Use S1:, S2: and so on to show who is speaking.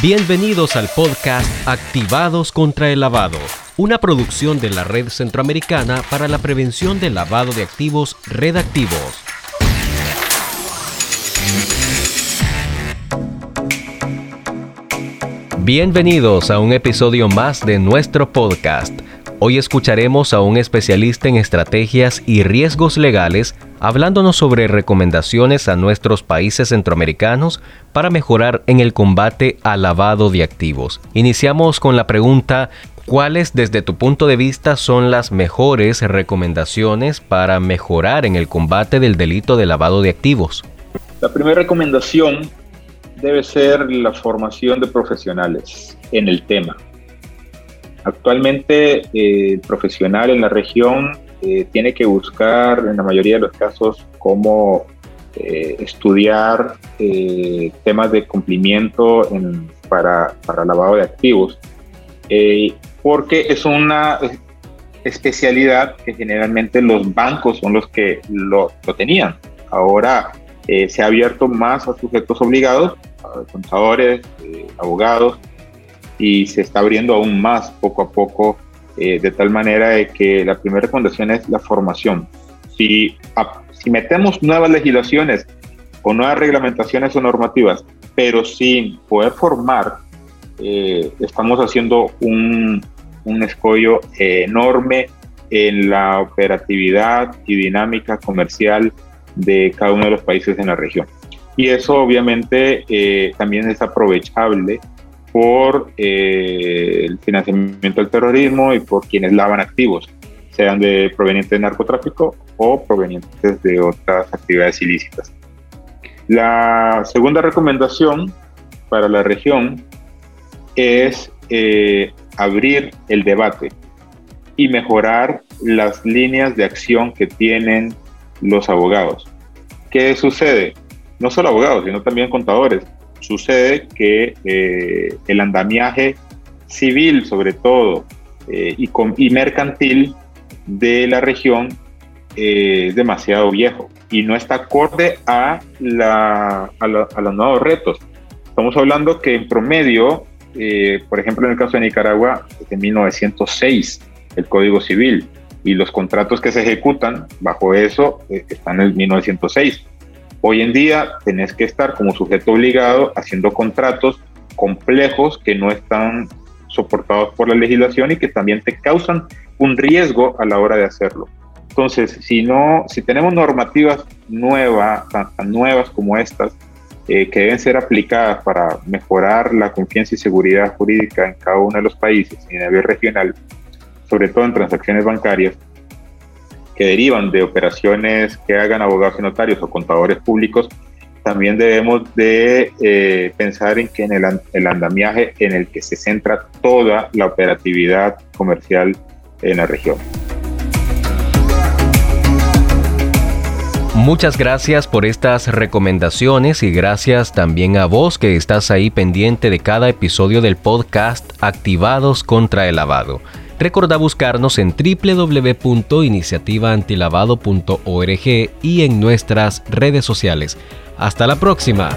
S1: Bienvenidos al podcast Activados contra el Lavado, una producción de la Red Centroamericana para la Prevención del Lavado de Activos Redactivos. Bienvenidos a un episodio más de nuestro podcast. Hoy escucharemos a un especialista en estrategias y riesgos legales hablándonos sobre recomendaciones a nuestros países centroamericanos para mejorar en el combate al lavado de activos. Iniciamos con la pregunta, ¿cuáles desde tu punto de vista son las mejores recomendaciones para mejorar en el combate del delito de lavado de activos?
S2: La primera recomendación debe ser la formación de profesionales en el tema. Actualmente eh, el profesional en la región eh, tiene que buscar en la mayoría de los casos cómo eh, estudiar temas de cumplimiento para, para, lavado de activos, porque es una especialidad que generalmente los bancos son los que lo, tenían. Ahora se ha abierto más a sujetos obligados, contadores, abogados, y se está abriendo aún más poco a poco eh, de tal manera de que la primera recomendación es la formación. Si, si metemos nuevas legislaciones o nuevas reglamentaciones o normativas, pero sin poder formar, eh, estamos haciendo un, un escollo enorme en la operatividad y dinámica comercial de cada uno de los países en la región. Y eso obviamente eh, también es aprovechable por eh, el financiamiento del terrorismo y por quienes lavan activos, sean de provenientes de narcotráfico o provenientes de otras actividades ilícitas. La segunda recomendación para la región es eh, abrir el debate y mejorar las líneas de acción que tienen los abogados. ¿Qué sucede? No solo abogados, sino también contadores sucede que eh, el andamiaje civil, sobre todo, eh, y, y, mercantil de la región eh, es demasiado viejo y no está acorde a, la, a, los nuevos retos. Estamos hablando que en promedio, por ejemplo, en el caso de Nicaragua, es de 1906 el Código Civil y los contratos que se ejecutan bajo eso están en el 1906 Hoy en día tenés que estar como sujeto obligado haciendo contratos complejos que no están soportados por la legislación y que también te causan un riesgo a la hora de hacerlo. Entonces, si no, si tenemos normativas nuevas, tan, nuevas como estas, eh, que deben ser aplicadas para mejorar la confianza y seguridad jurídica en cada uno de los países y a nivel regional, sobre todo en transacciones bancarias, que derivan de operaciones que hagan abogados y notarios o contadores públicos, también debemos de eh, pensar en que en el, el, andamiaje en el que se centra toda la operatividad comercial en la región.
S1: Muchas gracias por estas recomendaciones y gracias también a vos que estás ahí pendiente de cada episodio del podcast Activados contra el Lavado. Recordá buscarnos en www.iniciativaantilavado.org y en nuestras redes sociales. Hasta la próxima.